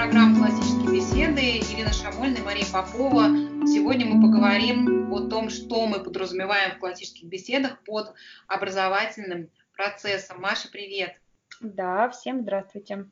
программа «Классические беседы». Ирина Шамольна и Мария Попова. Сегодня мы поговорим о том, что мы подразумеваем в классических беседах под образовательным процессом. Маша, привет. Да, всем здравствуйте.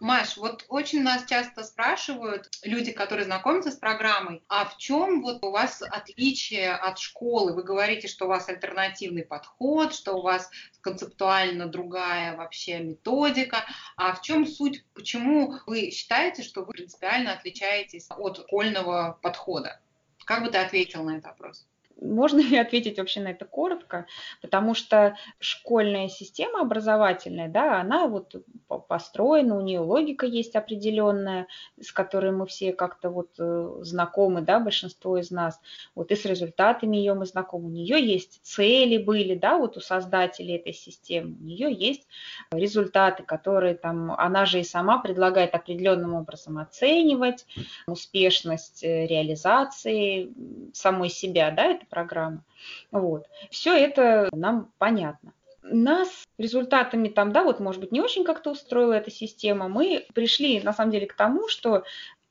Маш, вот очень нас часто спрашивают люди, которые знакомятся с программой, а в чем вот у вас отличие от школы? Вы говорите, что у вас альтернативный подход, что у вас концептуально другая вообще методика. А в чем суть? Почему вы считаете, что вы принципиально отличаетесь от школьного подхода? Как бы ты ответил на этот вопрос? Можно ли ответить вообще на это коротко? Потому что школьная система образовательная, да, она вот построена, у нее логика есть определенная, с которой мы все как-то вот э, знакомы, да, большинство из нас. Вот и с результатами ее мы знакомы. У нее есть цели были, да, вот у создателей этой системы. У нее есть результаты, которые там, она же и сама предлагает определенным образом оценивать успешность э, реализации самой себя, да, это программы. Вот. Все это нам понятно. Нас результатами там, да, вот, может быть, не очень как-то устроила эта система. Мы пришли, на самом деле, к тому, что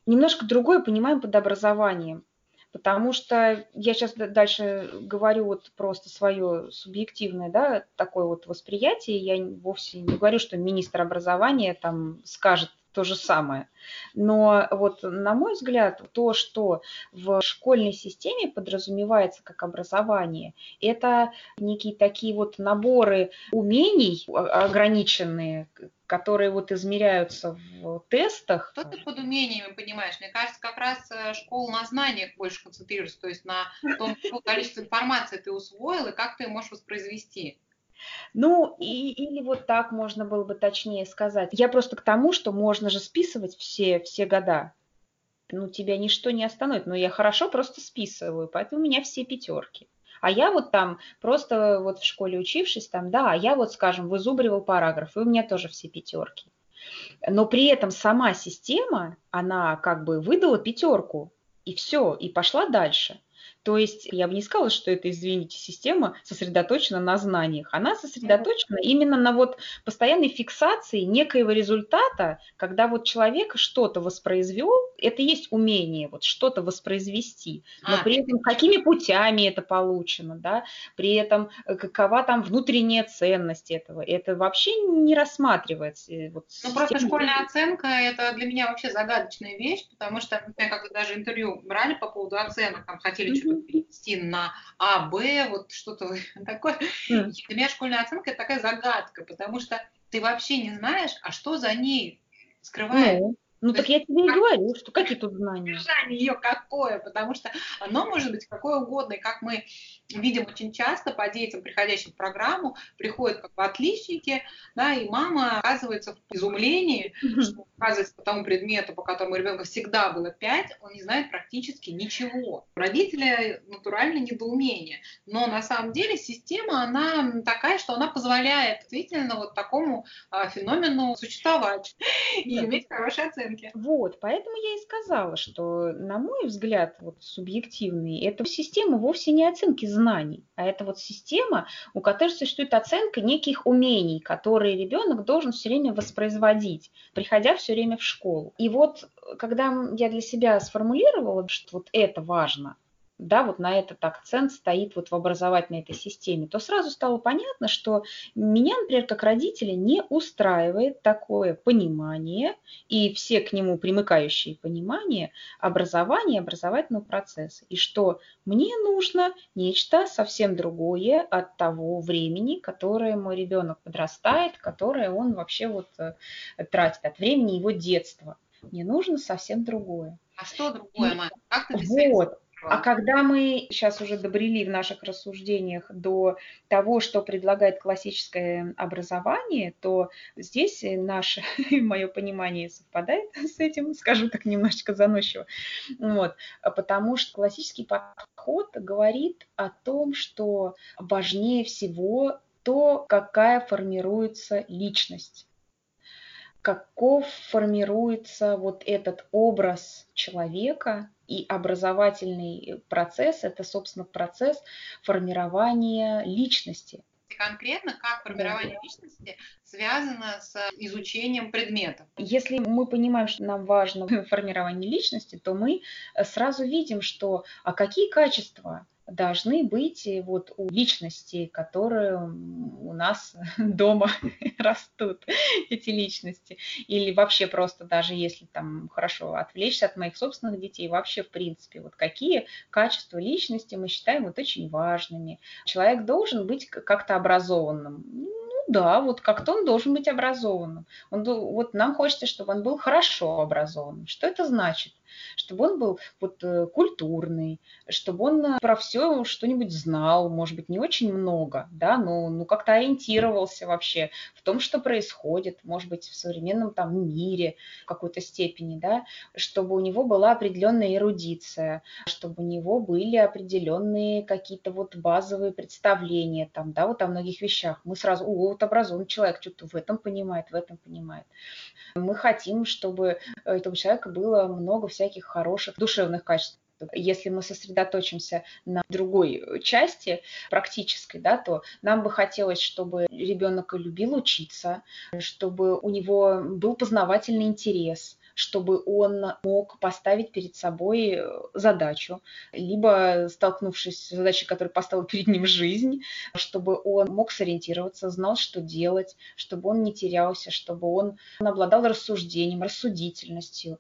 немножко другое понимаем под образованием. Потому что я сейчас дальше говорю вот просто свое субъективное, да, такое вот восприятие. Я вовсе не говорю, что министр образования там скажет то же самое. Но вот на мой взгляд, то, что в школьной системе подразумевается как образование, это некие такие вот наборы умений ограниченные, которые вот измеряются в тестах. Что ты под умениями понимаешь? Мне кажется, как раз э, школа на знаниях больше концентрируется, то есть на том, какое количество информации ты усвоил и как ты можешь воспроизвести. Ну, и, или вот так можно было бы точнее сказать. Я просто к тому, что можно же списывать все, все года. Ну, тебя ничто не остановит. Но я хорошо просто списываю, поэтому у меня все пятерки. А я вот там просто вот в школе учившись там, да, а я вот, скажем, вызубривал параграф, и у меня тоже все пятерки. Но при этом сама система, она как бы выдала пятерку, и все, и пошла дальше. То есть я бы не сказала, что это, извините, система сосредоточена на знаниях. Она сосредоточена именно на вот постоянной фиксации некоего результата, когда вот человек что-то воспроизвел, это есть умение вот что-то воспроизвести, но а, при этом какими путями это получено, да, при этом э, какова там внутренняя ценность этого, это вообще не рассматривается. Э, вот, ну просто школьная оценка это для меня вообще загадочная вещь, потому что, например, когда даже интервью брали по поводу оценок, там хотели mm-hmm. что-то перевести на А, Б, вот что-то такое. Mm. Для меня школьная оценка это такая загадка, потому что ты вообще не знаешь, а что за ней скрывает. Mm. Ну То так есть, я тебе и говорю, что какие тут знания. Содержание ее какое, потому что оно может быть какое угодно, и как мы видим очень часто по детям, приходящим в программу, приходят как бы отличники, да, и мама оказывается в изумлении, что оказывается по тому предмету, по которому ребенка всегда было 5, он не знает практически ничего. Родители натурально недоумение. Но на самом деле система, она такая, что она позволяет действительно вот такому а, феномену существовать и иметь хорошие оценки. Вот, поэтому я и сказала, что, на мой взгляд, вот субъективный, эта система вовсе не оценки знаний, а это вот система, у которой существует оценка неких умений, которые ребенок должен все время воспроизводить, приходя все время в школу. И вот когда я для себя сформулировала, что вот это важно, да, вот на этот акцент стоит вот в образовательной этой системе, то сразу стало понятно, что меня, например, как родителя не устраивает такое понимание и все к нему примыкающие понимания образования образовательного процесса, и что мне нужно нечто совсем другое от того времени, которое мой ребенок подрастает, которое он вообще вот э, тратит, от времени его детства. Мне нужно совсем другое. А что другое, Мать? Как ты вот. А когда мы сейчас уже добрели в наших рассуждениях до того, что предлагает классическое образование, то здесь наше, мое понимание совпадает с этим, скажу так немножечко заносчиво. Вот. Потому что классический подход говорит о том, что важнее всего то, какая формируется личность каков формируется вот этот образ человека, и образовательный процесс – это, собственно, процесс формирования личности. конкретно, как формирование личности связано с изучением предметов. Если мы понимаем, что нам важно формирование личности, то мы сразу видим, что а какие качества должны быть вот у личностей, которые у нас дома растут, эти личности. Или вообще просто даже если там хорошо отвлечься от моих собственных детей, вообще в принципе, вот какие качества личности мы считаем вот очень важными. Человек должен быть как-то образованным. Ну да, вот как-то он должен быть образованным. Он, вот нам хочется, чтобы он был хорошо образованным. Что это значит? Чтобы он был вот э, культурный, чтобы он э, про все что-нибудь знал, может быть, не очень много, да, но ну, как-то ориентировался вообще в том, что происходит, может быть, в современном там мире в какой-то степени, да, чтобы у него была определенная эрудиция, чтобы у него были определенные какие-то вот базовые представления там, да, вот о многих вещах. Мы сразу, о, вот образованный человек что-то в этом понимает, в этом понимает. Мы хотим, чтобы у этого человека было много всяких хороших душевных качеств. Если мы сосредоточимся на другой части практической, да, то нам бы хотелось, чтобы ребенок любил учиться, чтобы у него был познавательный интерес, чтобы он мог поставить перед собой задачу, либо столкнувшись с задачей, которую поставила перед ним жизнь, чтобы он мог сориентироваться, знал, что делать, чтобы он не терялся, чтобы он обладал рассуждением, рассудительностью,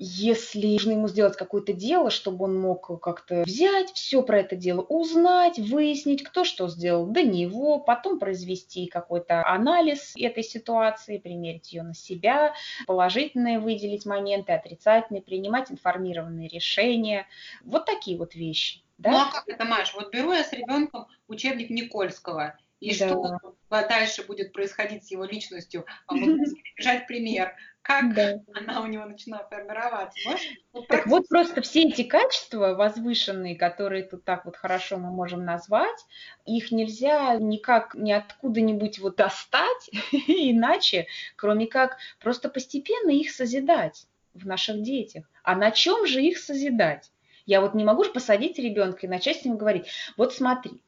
если нужно ему сделать какое-то дело, чтобы он мог как-то взять все про это дело, узнать, выяснить, кто что сделал до него, потом произвести какой-то анализ этой ситуации, примерить ее на себя, положительные выделить моменты, отрицательные, принимать информированные решения. Вот такие вот вещи. Да? Ну а как это, Маш? Вот беру я с ребенком учебник Никольского, и да. что дальше будет происходить с его личностью? А вот бежать пример как да. она у него начинает формироваться. Можешь? Вот так вот просто все эти качества возвышенные, которые тут так вот хорошо мы можем назвать, их нельзя никак ни откуда-нибудь вот достать иначе, кроме как просто постепенно их созидать в наших детях. А на чем же их созидать? Я вот не могу же посадить ребенка и начать с ним говорить, вот смотри,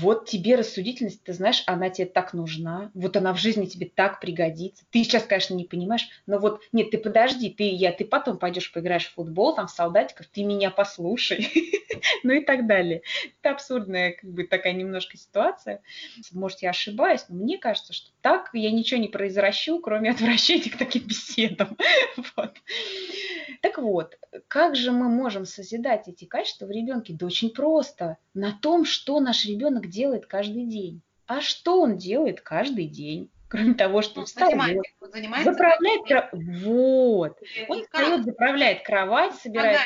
вот тебе рассудительность, ты знаешь, она тебе так нужна, вот она в жизни тебе так пригодится. Ты сейчас, конечно, не понимаешь, но вот, нет, ты подожди, ты, я, ты потом пойдешь поиграешь в футбол, там, в солдатиков, ты меня послушай, ну и так далее. Это абсурдная, как бы, такая немножко ситуация. Может, я ошибаюсь, но мне кажется, что так я ничего не произращу, кроме отвращения к таким беседам. Вот. Так вот, как же мы можем созидать эти качества в ребенке? Да очень просто. На том, что наш ребенок делает каждый день. А что он делает каждый день? Кроме того, что ну, встает, заправляет кровать. Вот. Он встает, заправляет кровать, собирает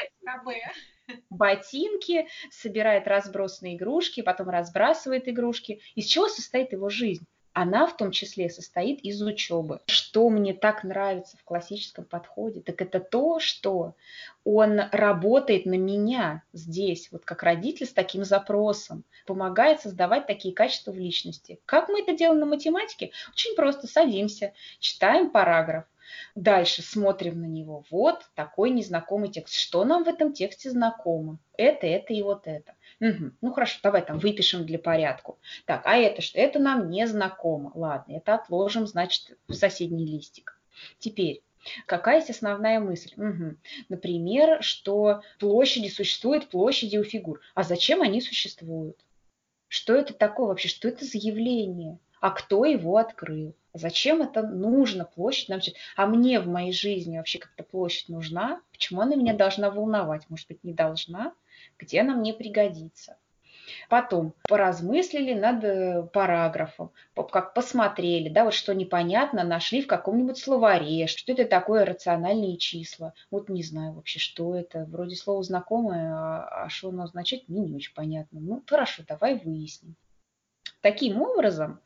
ботинки, собирает разбросанные игрушки, потом разбрасывает игрушки. Из чего состоит его жизнь? Она в том числе состоит из учебы. Что мне так нравится в классическом подходе, так это то, что он работает на меня здесь, вот как родитель с таким запросом, помогает создавать такие качества в личности. Как мы это делаем на математике? Очень просто садимся, читаем параграф, Дальше смотрим на него. Вот такой незнакомый текст. Что нам в этом тексте знакомо? Это, это и вот это. Угу. Ну хорошо, давай там выпишем для порядку. Так, а это что? Это нам не знакомо. Ладно, это отложим, значит, в соседний листик. Теперь, Какая есть основная мысль? Угу. Например, что площади существуют, площади у фигур. А зачем они существуют? Что это такое вообще? Что это за явление? А кто его открыл? Зачем это нужно, площадь нам А мне в моей жизни вообще как-то площадь нужна? Почему она меня должна волновать? Может быть, не должна? где она мне пригодится. Потом поразмыслили над э, параграфом, как посмотрели, да, вот что непонятно, нашли в каком-нибудь словаре, что это такое рациональные числа. Вот не знаю вообще, что это. Вроде слово знакомое, а, а что оно означает, мне не очень понятно. Ну, хорошо, давай выясним. Таким образом,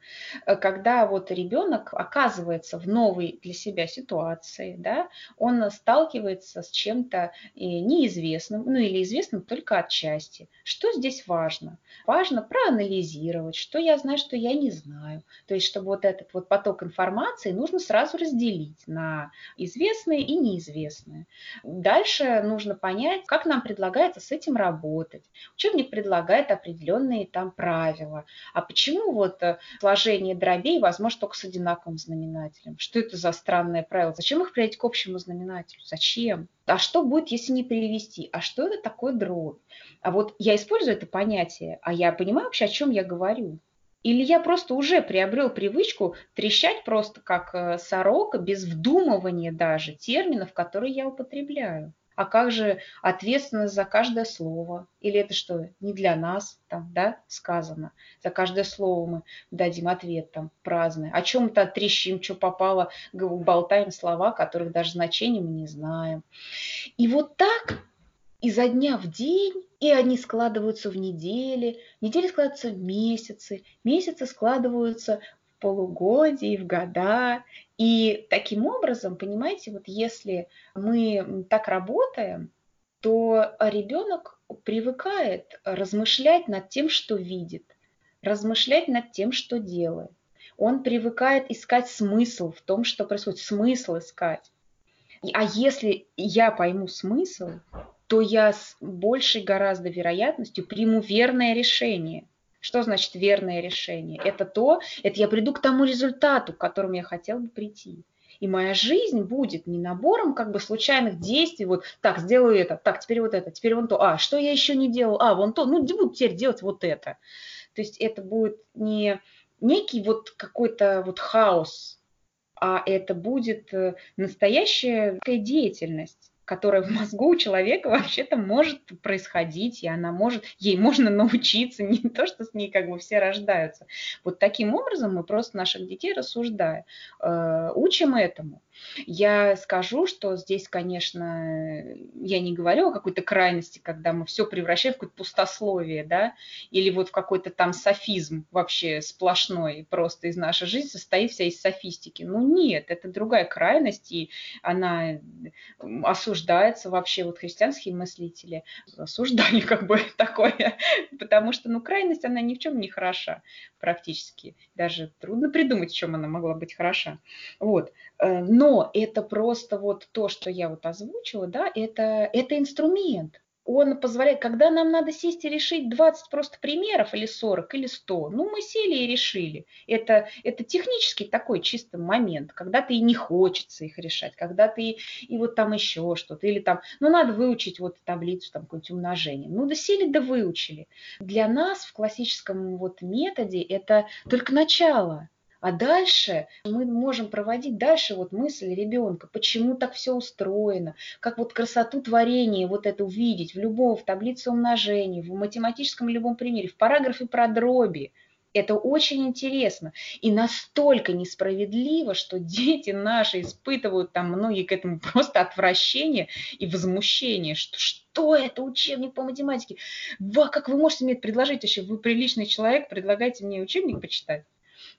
э, когда вот ребенок оказывается в новой для себя ситуации, да, он сталкивается с чем-то э, неизвестным, ну или известным только отчасти. Что здесь важно? Важно проанализировать, что я знаю, что я не знаю. То есть, чтобы вот этот вот поток информации нужно сразу разделить на известное и неизвестное. Дальше нужно понять, как нам предлагается с этим работать. Учебник предлагает определенные там правила. А почему почему вот э, сложение дробей возможно только с одинаковым знаменателем? Что это за странное правило? Зачем их приводить к общему знаменателю? Зачем? А что будет, если не перевести? А что это такое дробь? А вот я использую это понятие, а я понимаю вообще, о чем я говорю. Или я просто уже приобрел привычку трещать просто как э, сорока, без вдумывания даже терминов, которые я употребляю. А как же ответственность за каждое слово? Или это что, не для нас там, да, сказано? За каждое слово мы дадим ответ там праздный. О чем-то трещим, что попало, болтаем слова, которых даже значения мы не знаем. И вот так изо дня в день и они складываются в недели, недели складываются в месяцы, месяцы складываются в полугодия, в года. И таким образом, понимаете, вот если мы так работаем, то ребенок привыкает размышлять над тем, что видит, размышлять над тем, что делает. Он привыкает искать смысл в том, что происходит, смысл искать. А если я пойму смысл, то я с большей гораздо вероятностью приму верное решение. Что значит верное решение? Это то, это я приду к тому результату, к которому я хотел бы прийти. И моя жизнь будет не набором как бы случайных действий, вот так, сделаю это, так, теперь вот это, теперь вон то, а, что я еще не делал, а, вон то, ну, буду теперь делать вот это. То есть это будет не некий вот какой-то вот хаос, а это будет э, настоящая деятельность которая в мозгу у человека вообще-то может происходить, и она может, ей можно научиться, не то, что с ней как бы все рождаются. Вот таким образом мы просто наших детей, рассуждая, э, учим этому. Я скажу, что здесь, конечно, я не говорю о какой-то крайности, когда мы все превращаем в какое-то пустословие, да, или вот в какой-то там софизм вообще сплошной, просто из нашей жизни состоит вся из софистики. Ну нет, это другая крайность, и она осуждается вообще, вот христианские мыслители осуждали как бы такое, потому что, ну, крайность, она ни в чем не хороша практически. Даже трудно придумать, в чем она могла быть хороша. Вот. Э, но это просто вот то, что я вот озвучила, да, это, это инструмент. Он позволяет, когда нам надо сесть и решить 20 просто примеров, или 40, или 100, ну, мы сели и решили. Это, это технический такой чистый момент, когда ты и не хочется их решать, когда ты и, вот там еще что-то, или там, ну, надо выучить вот таблицу, там, какое-нибудь умножение. Ну, да сели, да выучили. Для нас в классическом вот методе это только начало. А дальше мы можем проводить дальше вот мысль ребенка, почему так все устроено, как вот красоту творения вот это увидеть в любом, в таблице умножения, в математическом любом примере, в параграфе про дроби. Это очень интересно и настолько несправедливо, что дети наши испытывают там многие к этому просто отвращение и возмущение, что что это учебник по математике? Ва, как вы можете мне предложить вообще, вы приличный человек, предлагайте мне учебник почитать?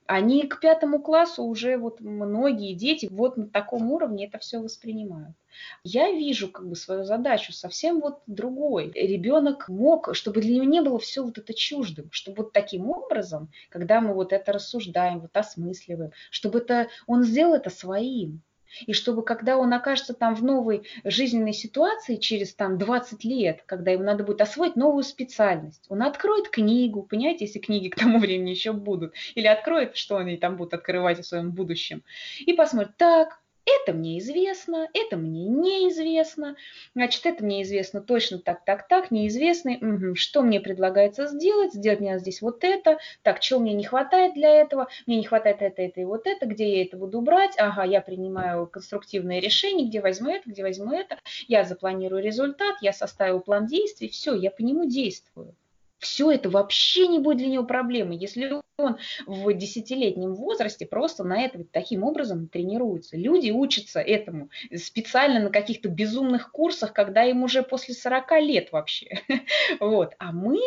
Они к пятому классу уже вот многие дети вот на таком уровне это все воспринимают. Я вижу как бы свою задачу совсем вот другой. Ребенок мог, чтобы для него не было все вот это чуждым, чтобы вот таким образом, когда мы вот это рассуждаем, вот осмысливаем, чтобы это он сделал это своим. И чтобы, когда он окажется там в новой жизненной ситуации через там 20 лет, когда ему надо будет освоить новую специальность, он откроет книгу, понимаете, если книги к тому времени еще будут, или откроет, что они там будут открывать в своем будущем, и посмотрит, так, это мне известно, это мне неизвестно, значит, это мне известно точно так, так, так, неизвестно, угу, что мне предлагается сделать, сделать мне здесь вот это, так, чего мне не хватает для этого, мне не хватает это, это и вот это, где я это буду брать, ага, я принимаю конструктивное решение, где возьму это, где возьму это, я запланирую результат, я составил план действий, все, я по нему действую все это вообще не будет для него проблемой, если он в десятилетнем возрасте просто на это таким образом тренируется. Люди учатся этому специально на каких-то безумных курсах, когда им уже после 40 лет вообще. Вот. А мы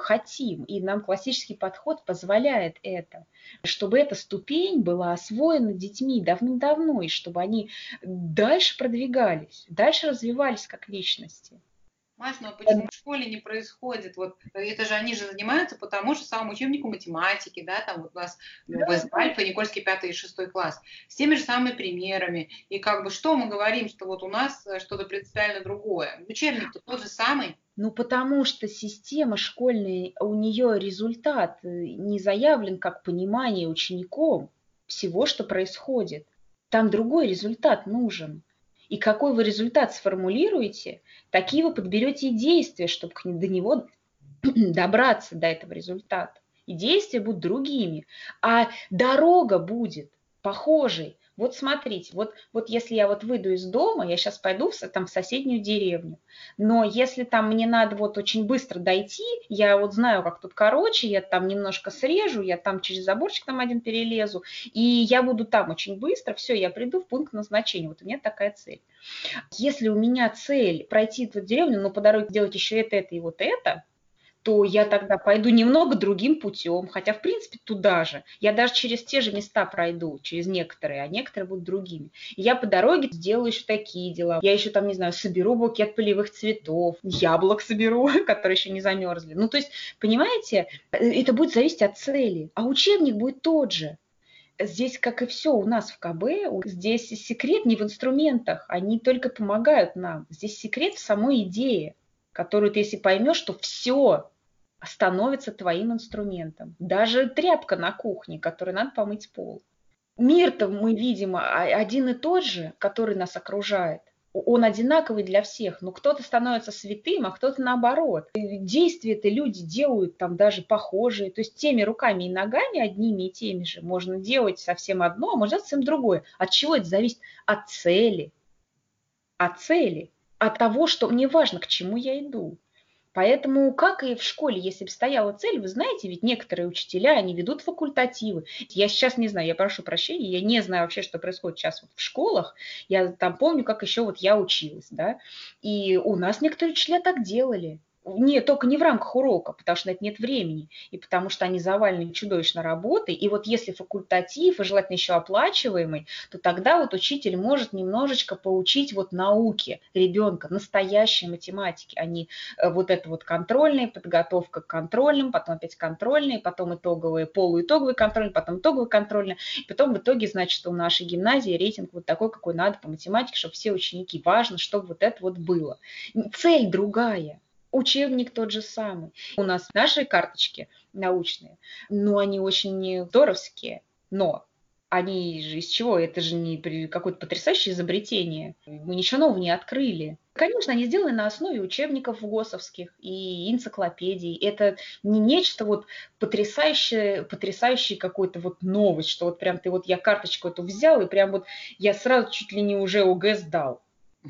хотим, и нам классический подход позволяет это, чтобы эта ступень была освоена детьми давным-давно, и чтобы они дальше продвигались, дальше развивались как личности. Маш, а почему в школе не происходит? Вот это же они же занимаются по тому же самому учебнику математики, да, там вот у нас да. Альфа, Никольский пятый и шестой класс, с теми же самыми примерами. И как бы что мы говорим, что вот у нас э, что-то принципиально другое. Учебник-то тот же самый, Ну, потому что система школьная, у нее результат э, не заявлен как понимание учеником всего, что происходит. Там другой результат нужен. И какой вы результат сформулируете, такие вы подберете и действия, чтобы до него добраться, до этого результата. И действия будут другими. А дорога будет похожей. Вот смотрите, вот, вот если я вот выйду из дома, я сейчас пойду в, там, в соседнюю деревню, но если там мне надо вот очень быстро дойти, я вот знаю, как тут короче, я там немножко срежу, я там через заборчик там один перелезу, и я буду там очень быстро, все, я приду в пункт назначения, вот у меня такая цель. Если у меня цель пройти эту деревню, но по дороге делать еще это, это и вот это, то я тогда пойду немного другим путем, хотя, в принципе, туда же. Я даже через те же места пройду, через некоторые, а некоторые будут другими. Я по дороге сделаю еще такие дела. Я еще там, не знаю, соберу букет полевых цветов, яблок соберу, которые еще не замерзли. Ну, то есть, понимаете, это будет зависеть от цели. А учебник будет тот же. Здесь, как и все у нас в КБ, здесь секрет не в инструментах, они только помогают нам. Здесь секрет в самой идее, которую ты, если поймешь, что все становится твоим инструментом. Даже тряпка на кухне, которой надо помыть пол. Мир-то мы видим а, один и тот же, который нас окружает. Он одинаковый для всех, но кто-то становится святым, а кто-то наоборот. Действия-то люди делают там даже похожие, то есть теми руками и ногами одними и теми же можно делать совсем одно, а можно совсем другое. От чего это зависит? От цели. От цели. От того, что мне важно, к чему я иду. Поэтому, как и в школе, если бы стояла цель, вы знаете, ведь некоторые учителя, они ведут факультативы. Я сейчас не знаю, я прошу прощения, я не знаю вообще, что происходит сейчас вот в школах. Я там помню, как еще вот я училась, да, и у нас некоторые учителя так делали не, только не в рамках урока, потому что на это нет времени, и потому что они завалены чудовищно работой. И вот если факультатив, и желательно еще оплачиваемый, то тогда вот учитель может немножечко поучить вот науке ребенка, настоящей математики, а не э, вот это вот контрольная подготовка к контрольным, потом опять контрольные, потом итоговые, полуитоговые контрольные, потом итоговые контрольные. И потом в итоге, значит, у нашей гимназии рейтинг вот такой, какой надо по математике, чтобы все ученики, важно, чтобы вот это вот было. Цель другая учебник тот же самый. У нас наши карточки научные, но они очень здоровские, но они же из чего? Это же не какое-то потрясающее изобретение. Мы ничего нового не открыли. Конечно, они сделаны на основе учебников ГОСовских и энциклопедий. Это не нечто вот потрясающее, потрясающее какой-то вот новость, что вот прям ты вот я карточку эту взял и прям вот я сразу чуть ли не уже ОГЭ сдал.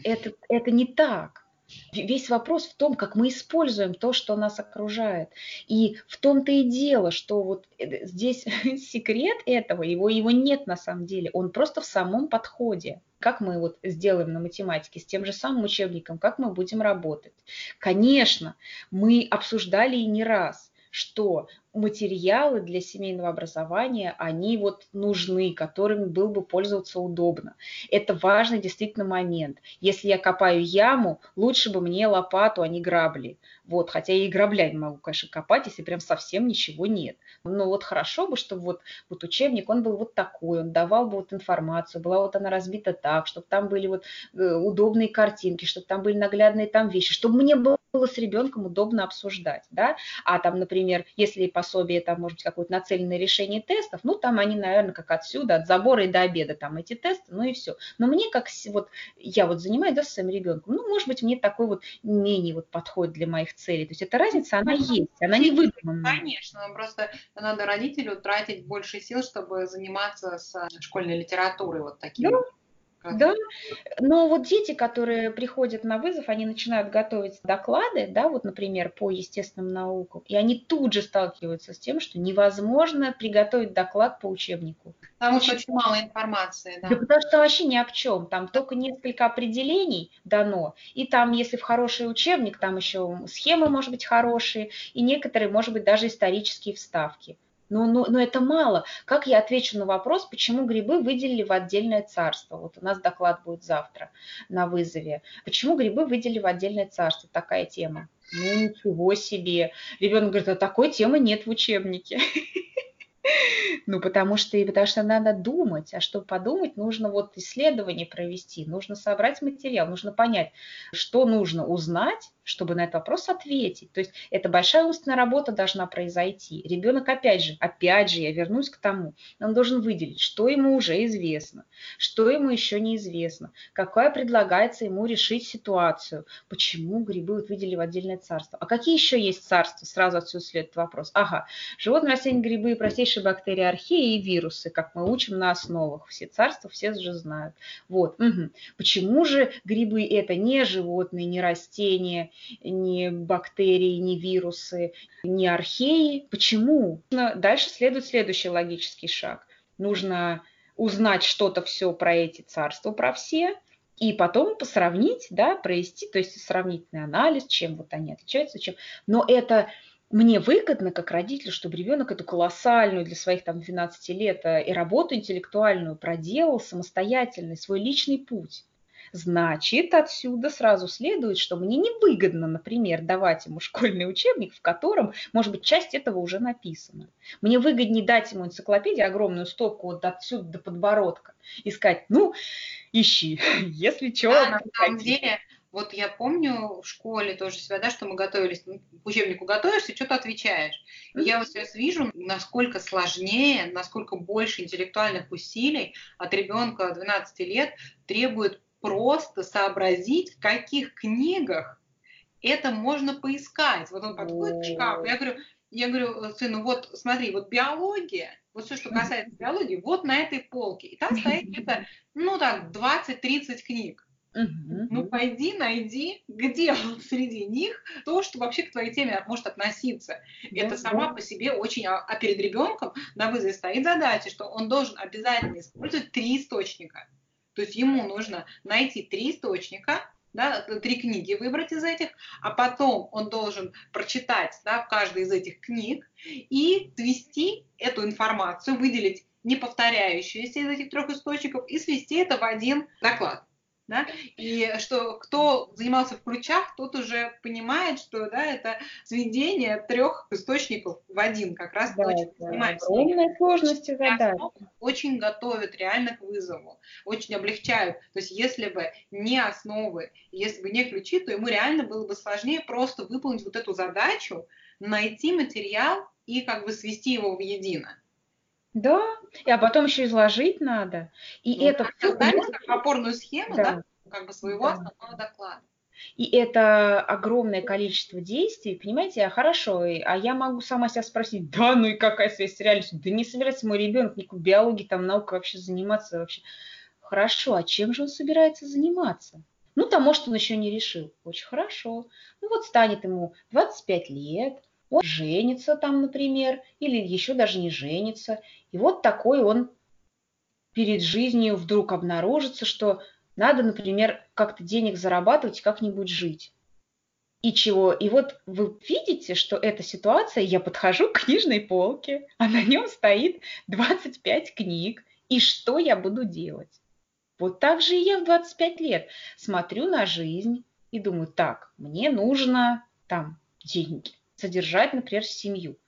Это, это не так. Весь вопрос в том, как мы используем то, что нас окружает. И в том-то и дело, что вот э, здесь секрет этого, его, его нет на самом деле, он просто в самом подходе. Как мы вот сделаем на математике с тем же самым учебником, как мы будем работать. Конечно, мы обсуждали и не раз, что материалы для семейного образования, они вот нужны, которыми было бы пользоваться удобно. Это важный действительно момент. Если я копаю яму, лучше бы мне лопату, а не грабли. Вот, хотя я и не могу, конечно, копать, если прям совсем ничего нет. Но вот хорошо бы, чтобы вот, вот учебник, он был вот такой, он давал бы вот информацию, была вот она разбита так, чтобы там были вот э, удобные картинки, чтобы там были наглядные там вещи, чтобы мне было с ребенком удобно обсуждать, да, а там, например, если пособие, там, может быть, какое-то нацеленное решение тестов, ну, там они, наверное, как отсюда, от забора и до обеда там эти тесты, ну и все. Но мне как вот, я вот занимаюсь, да, с своим ребенком, ну, может быть, мне такой вот менее вот подходит для моих целей. То есть эта разница, она есть, она не выдуманная. Конечно, просто надо родителю тратить больше сил, чтобы заниматься с школьной литературой вот таким. Да. Да, но вот дети, которые приходят на вызов, они начинают готовить доклады, да, вот, например, по естественным наукам, и они тут же сталкиваются с тем, что невозможно приготовить доклад по учебнику. Потому что очень мало информации, да. Да потому что вообще ни о чем, там только несколько определений дано, и там, если в хороший учебник, там еще схемы, может быть, хорошие, и некоторые, может быть, даже исторические вставки. Но, но, но это мало. Как я отвечу на вопрос, почему грибы выделили в отдельное царство? Вот у нас доклад будет завтра на вызове. Почему грибы выделили в отдельное царство? Такая тема. Ну, ничего себе. Ребенок говорит, а такой темы нет в учебнике. Ну, потому что, и потому что надо думать. А чтобы подумать, нужно вот исследование провести, нужно собрать материал, нужно понять, что нужно узнать, чтобы на этот вопрос ответить. То есть это большая умственная работа должна произойти. Ребенок, опять же, опять же, я вернусь к тому, он должен выделить, что ему уже известно, что ему еще неизвестно, какая предлагается ему решить ситуацию, почему грибы вот выделили в отдельное царство. А какие еще есть царства? Сразу отсюда следует вопрос. Ага, животные, растения, грибы, простейшие бактерии, археи и вирусы, как мы учим на основах. Все царства все же знают. Вот. Угу. Почему же грибы это не животные, не растения, ни бактерии, ни вирусы, ни археи. Почему? Дальше следует следующий логический шаг. Нужно узнать что-то все про эти царства, про все, и потом посравнить, да, провести, то есть сравнительный анализ, чем вот они отличаются, чем. Но это мне выгодно как родителю, чтобы ребенок эту колоссальную для своих там 12 лет э, и работу интеллектуальную проделал самостоятельно, свой личный путь. Значит, отсюда сразу следует, что мне невыгодно, например, давать ему школьный учебник, в котором, может быть, часть этого уже написана. Мне выгоднее дать ему энциклопедию, огромную стопку вот отсюда до подбородка, и сказать, ну, ищи, если что. Да, на самом деле, вот я помню в школе тоже себя, да, что мы готовились, ну, к учебнику готовишься, что-то отвечаешь. И я вот сейчас вижу, насколько сложнее, насколько больше интеллектуальных усилий от ребенка 12 лет требует просто сообразить, в каких книгах это можно поискать. Вот он подходит к шкафу, я говорю, я говорю, сыну, вот смотри, вот биология, вот все, что касается биологии, вот на этой полке. И там стоит где-то, ну так, 20-30 книг. Ну, пойди, найди, где среди них то, что вообще к твоей теме может относиться. Это сама по себе очень... А, а перед ребенком на вызове стоит задача, что он должен обязательно использовать три источника. То есть ему нужно найти три источника, да, три книги выбрать из этих, а потом он должен прочитать да, в каждой из этих книг и свести эту информацию, выделить неповторяющиеся из этих трех источников и свести это в один доклад. Да? И что кто занимался в ключах, тот уже понимает, что да, это сведение трех источников в один, как раз да, очень да, огромная сложность. Очень готовят реально к вызову, очень облегчают. То есть если бы не основы, если бы не ключи, то ему реально было бы сложнее просто выполнить вот эту задачу, найти материал и как бы свести его в едино. Да, и а потом еще изложить надо. И ну, это создать как опорную схему, да, да как бы своего да. основного доклада. И это огромное количество действий, понимаете, а хорошо, а я могу сама себя спросить, да, ну и какая связь с реальностью? Да не собирается мой ребенок никакой биологии, там, наукой вообще заниматься вообще. Хорошо, а чем же он собирается заниматься? Ну, там, может, он еще не решил. Очень хорошо. Ну, вот станет ему 25 лет, он женится там, например, или еще даже не женится. И вот такой он перед жизнью вдруг обнаружится, что надо, например, как-то денег зарабатывать как-нибудь жить. И чего? И вот вы видите, что эта ситуация, я подхожу к книжной полке, а на нем стоит 25 книг, и что я буду делать? Вот так же и я в 25 лет смотрю на жизнь и думаю, так, мне нужно там деньги содержать, например, семью.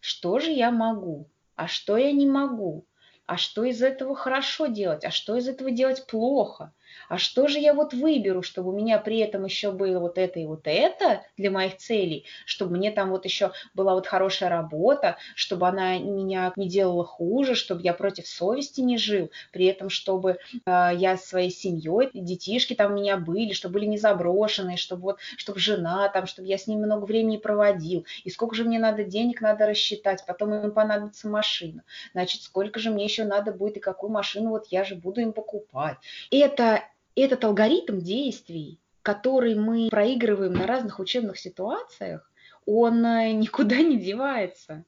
Что же я могу? А что я не могу? А что из этого хорошо делать? А что из этого делать плохо? А что же я вот выберу, чтобы у меня при этом еще было вот это и вот это для моих целей, чтобы мне там вот еще была вот хорошая работа, чтобы она меня не делала хуже, чтобы я против совести не жил, при этом чтобы э, я своей семьей, детишки там у меня были, чтобы были не заброшенные, чтобы вот, чтобы жена там, чтобы я с ним много времени проводил, и сколько же мне надо денег надо рассчитать, потом им понадобится машина, значит, сколько же мне еще надо будет и какую машину вот я же буду им покупать. Это этот алгоритм действий, который мы проигрываем на разных учебных ситуациях, он э, никуда не девается.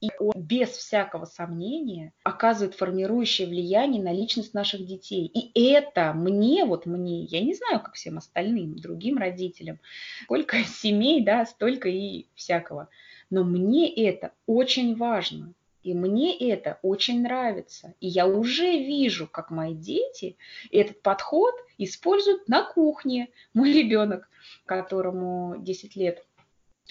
И он без всякого сомнения оказывает формирующее влияние на личность наших детей. И это мне, вот мне, я не знаю, как всем остальным, другим родителям, сколько семей, да, столько и всякого. Но мне это очень важно. И мне это очень нравится. И я уже вижу, как мои дети этот подход используют на кухне. Мой ребенок, которому 10 лет,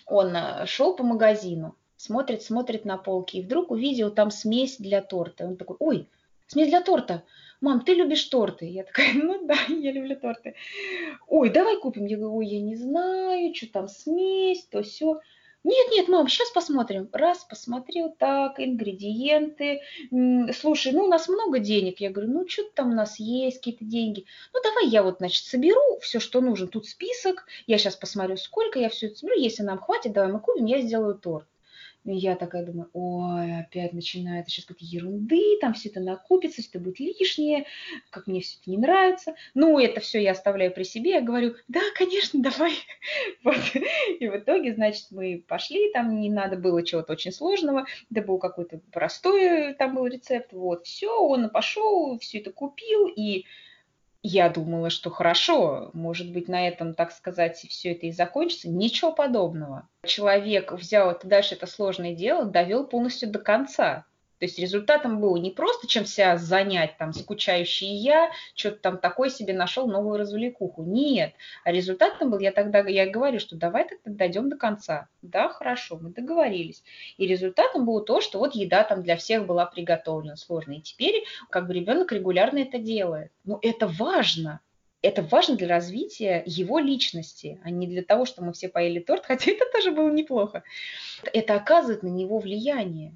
он э, шел по магазину, смотрит, смотрит на полки, и вдруг увидел там смесь для торта. Он такой, ой, смесь для торта. Мам, ты любишь торты? Я такая, ну да, я люблю торты. Ой, давай купим. Я говорю, ой, я не знаю, что там смесь, то все. Нет, нет, мам, сейчас посмотрим. Раз, посмотрел, так, ингредиенты. Слушай, ну у нас много денег. Я говорю, ну что там у нас есть, какие-то деньги. Ну давай я вот, значит, соберу все, что нужно. Тут список. Я сейчас посмотрю, сколько я все это соберу. Если нам хватит, давай мы купим, я сделаю торт. Я такая думаю, ой, опять начинается сейчас какие-то ерунды, там все это накупится, все это будет лишнее, как мне все это не нравится. Ну, это все я оставляю при себе, я говорю, да, конечно, давай. Вот. И в итоге, значит, мы пошли, там не надо было чего-то очень сложного, это был какой-то простой, там был рецепт, вот, все, он пошел, все это купил, и я думала, что хорошо, может быть, на этом, так сказать, все это и закончится. Ничего подобного. Человек взял это дальше, это сложное дело, довел полностью до конца. То есть результатом было не просто чем себя занять, там, скучающий я, что-то там такое себе нашел, новую развлекуху. Нет. А результатом был, я тогда, я говорю, что давай тогда дойдем до конца. Да, хорошо, мы договорились. И результатом было то, что вот еда там для всех была приготовлена сложно. И теперь как бы ребенок регулярно это делает. Но это важно это важно для развития его личности, а не для того, что мы все поели торт, хотя это тоже было неплохо. Это оказывает на него влияние.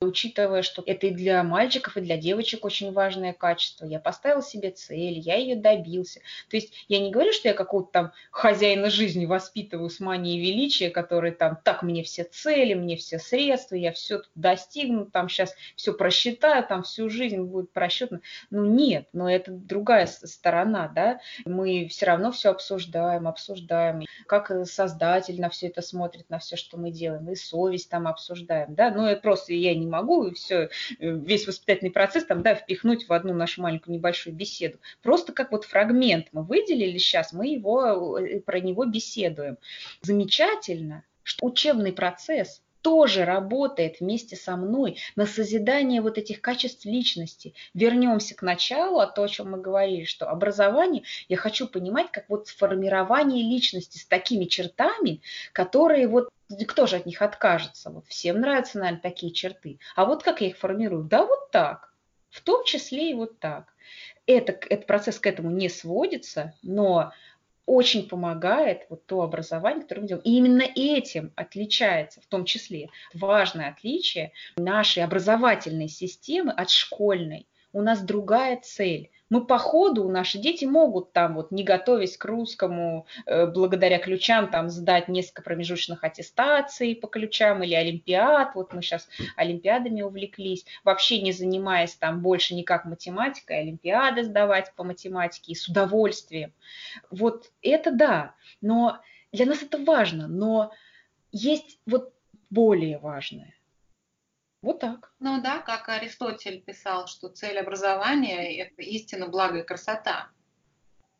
Учитывая, что это и для мальчиков, и для девочек очень важное качество. Я поставил себе цель, я ее добился. То есть я не говорю, что я какого-то там хозяина жизни воспитываю с манией величия, который там, так, мне все цели, мне все средства, я все достигну, там сейчас все просчитаю, там всю жизнь будет просчетно. Ну нет, но это другая сторона, да. Мы все равно все обсуждаем, обсуждаем, как создатель на все это смотрит, на все, что мы делаем, и совесть там обсуждаем, да. Ну это просто я не могу и все, э, весь воспитательный процесс там, да, впихнуть в одну нашу маленькую небольшую беседу. Просто как вот фрагмент мы выделили сейчас, мы его, э, про него беседуем. Замечательно, что учебный процесс тоже работает вместе со мной на созидание вот этих качеств личности. Вернемся к началу, а то, о чем мы говорили, что образование, я хочу понимать, как вот формирование личности с такими чертами, которые вот кто же от них откажется? Вот всем нравятся, наверное, такие черты. А вот как я их формирую? Да вот так. В том числе и вот так. Это, этот процесс к этому не сводится, но очень помогает вот то образование, которое мы делаем. И именно этим отличается, в том числе, важное отличие нашей образовательной системы от школьной. У нас другая цель мы по ходу, наши дети могут там вот не готовясь к русскому, э, благодаря ключам там сдать несколько промежуточных аттестаций по ключам или олимпиад, вот мы сейчас олимпиадами увлеклись, вообще не занимаясь там больше никак математикой, олимпиады сдавать по математике и с удовольствием. Вот это да, но для нас это важно, но есть вот более важное. Вот так. Ну да, как Аристотель писал, что цель образования – это истина, благо и красота.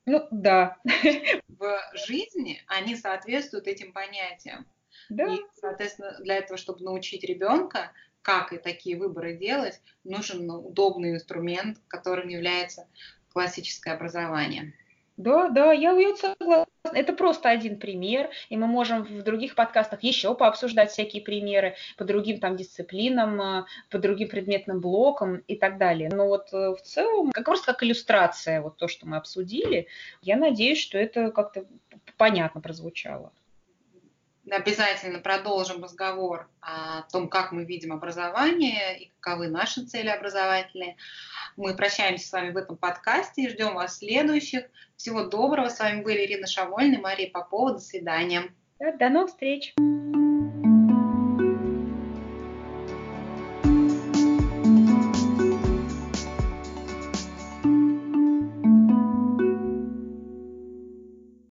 Ну да. В жизни они соответствуют этим понятиям. Да. И, соответственно, для этого, чтобы научить ребенка, как и такие выборы делать, нужен удобный инструмент, которым является классическое образование. Да, да, я, я согласна. Это просто один пример, и мы можем в других подкастах еще пообсуждать всякие примеры по другим там дисциплинам, э, по другим предметным блокам и так далее. Но вот э, в целом, как просто как иллюстрация, вот то, что мы обсудили, я надеюсь, что это как-то понятно прозвучало обязательно продолжим разговор о том, как мы видим образование и каковы наши цели образовательные. Мы прощаемся с вами в этом подкасте и ждем вас в следующих. Всего доброго. С вами были Ирина Шавольна и Мария Попова. До свидания. До новых встреч.